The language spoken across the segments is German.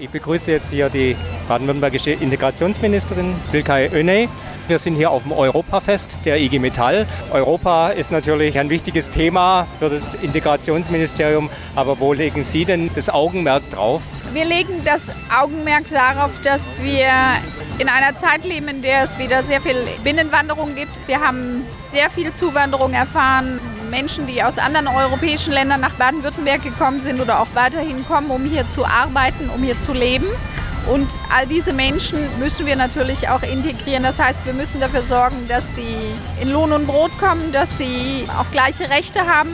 Ich begrüße jetzt hier die baden-württembergische Integrationsministerin Wilkay Öney. Wir sind hier auf dem Europafest der IG Metall. Europa ist natürlich ein wichtiges Thema für das Integrationsministerium, aber wo legen Sie denn das Augenmerk drauf? Wir legen das Augenmerk darauf, dass wir in einer Zeit leben, in der es wieder sehr viel Binnenwanderung gibt. Wir haben sehr viel Zuwanderung erfahren. Menschen, die aus anderen europäischen Ländern nach Baden-Württemberg gekommen sind oder auch weiterhin kommen, um hier zu arbeiten, um hier zu leben. Und all diese Menschen müssen wir natürlich auch integrieren. Das heißt, wir müssen dafür sorgen, dass sie in Lohn und Brot kommen, dass sie auch gleiche Rechte haben,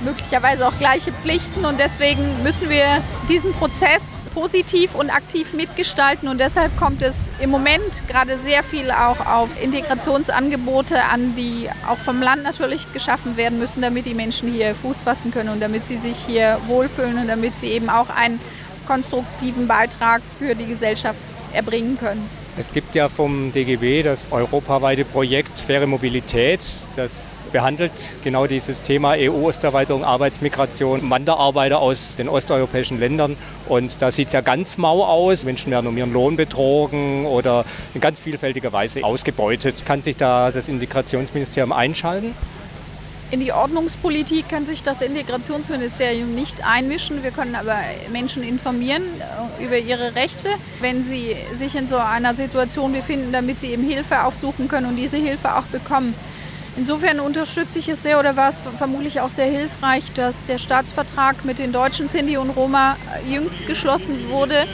möglicherweise auch gleiche Pflichten. Und deswegen müssen wir diesen Prozess positiv und aktiv mitgestalten und deshalb kommt es im Moment gerade sehr viel auch auf Integrationsangebote an, die auch vom Land natürlich geschaffen werden müssen, damit die Menschen hier Fuß fassen können und damit sie sich hier wohlfühlen und damit sie eben auch einen konstruktiven Beitrag für die Gesellschaft erbringen können. Es gibt ja vom DGB das europaweite Projekt Faire Mobilität. Das behandelt genau dieses Thema EU-Osterweiterung, Arbeitsmigration, Wanderarbeiter aus den osteuropäischen Ländern. Und da sieht es ja ganz mau aus. Menschen werden um ihren Lohn betrogen oder in ganz vielfältiger Weise ausgebeutet. Kann sich da das Integrationsministerium einschalten? In die Ordnungspolitik kann sich das Integrationsministerium nicht einmischen. Wir können aber Menschen informieren äh, über ihre Rechte, wenn sie sich in so einer Situation befinden, damit sie eben Hilfe aufsuchen können und diese Hilfe auch bekommen. Insofern unterstütze ich es sehr oder war es vermutlich auch sehr hilfreich, dass der Staatsvertrag mit den deutschen Sinti und Roma jüngst geschlossen wurde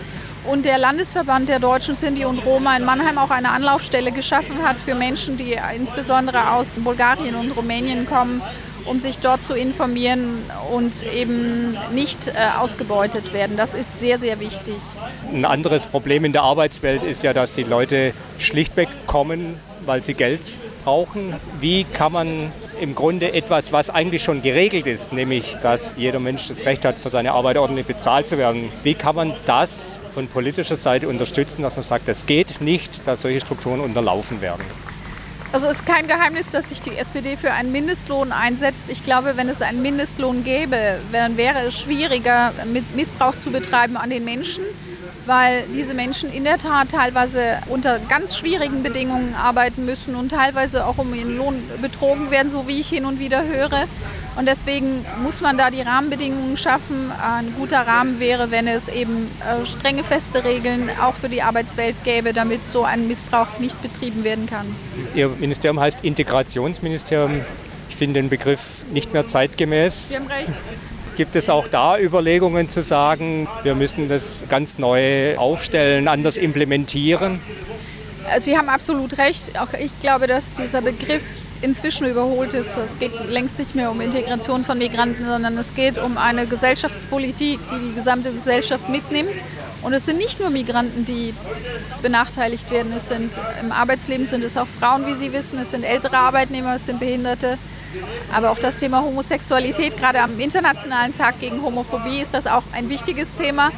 und der Landesverband der Deutschen Sinti und Roma in Mannheim auch eine Anlaufstelle geschaffen hat für Menschen, die insbesondere aus Bulgarien und Rumänien kommen, um sich dort zu informieren und eben nicht äh, ausgebeutet werden. Das ist sehr, sehr wichtig. Ein anderes Problem in der Arbeitswelt ist ja, dass die Leute schlichtweg kommen, weil sie Geld brauchen. Wie kann man im Grunde etwas, was eigentlich schon geregelt ist, nämlich dass jeder Mensch das Recht hat, für seine Arbeit ordentlich bezahlt zu werden, wie kann man das von politischer Seite unterstützen, dass man sagt, es geht nicht, dass solche Strukturen unterlaufen werden. Also es ist kein Geheimnis, dass sich die SPD für einen Mindestlohn einsetzt. Ich glaube, wenn es einen Mindestlohn gäbe, dann wäre es schwieriger, Missbrauch zu betreiben an den Menschen, weil diese Menschen in der Tat teilweise unter ganz schwierigen Bedingungen arbeiten müssen und teilweise auch um ihren Lohn betrogen werden, so wie ich hin und wieder höre. Und deswegen muss man da die Rahmenbedingungen schaffen. Ein guter Rahmen wäre, wenn es eben äh, strenge, feste Regeln auch für die Arbeitswelt gäbe, damit so ein Missbrauch nicht betrieben werden kann. Ihr Ministerium heißt Integrationsministerium. Ich finde den Begriff nicht mehr zeitgemäß. Sie haben recht. Gibt es auch da Überlegungen zu sagen, wir müssen das ganz neu aufstellen, anders implementieren? Sie haben absolut recht. Auch ich glaube, dass dieser Begriff inzwischen überholt ist. Es geht längst nicht mehr um Integration von Migranten, sondern es geht um eine Gesellschaftspolitik, die die gesamte Gesellschaft mitnimmt. Und es sind nicht nur Migranten, die benachteiligt werden. Es sind, Im Arbeitsleben sind es auch Frauen, wie Sie wissen. Es sind ältere Arbeitnehmer, es sind Behinderte. Aber auch das Thema Homosexualität, gerade am Internationalen Tag gegen Homophobie, ist das auch ein wichtiges Thema.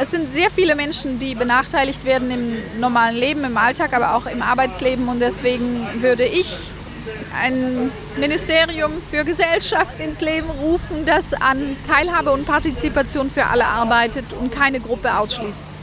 Es sind sehr viele Menschen, die benachteiligt werden im normalen Leben, im Alltag, aber auch im Arbeitsleben. Und deswegen würde ich ein Ministerium für Gesellschaft ins Leben rufen, das an Teilhabe und Partizipation für alle arbeitet und keine Gruppe ausschließt.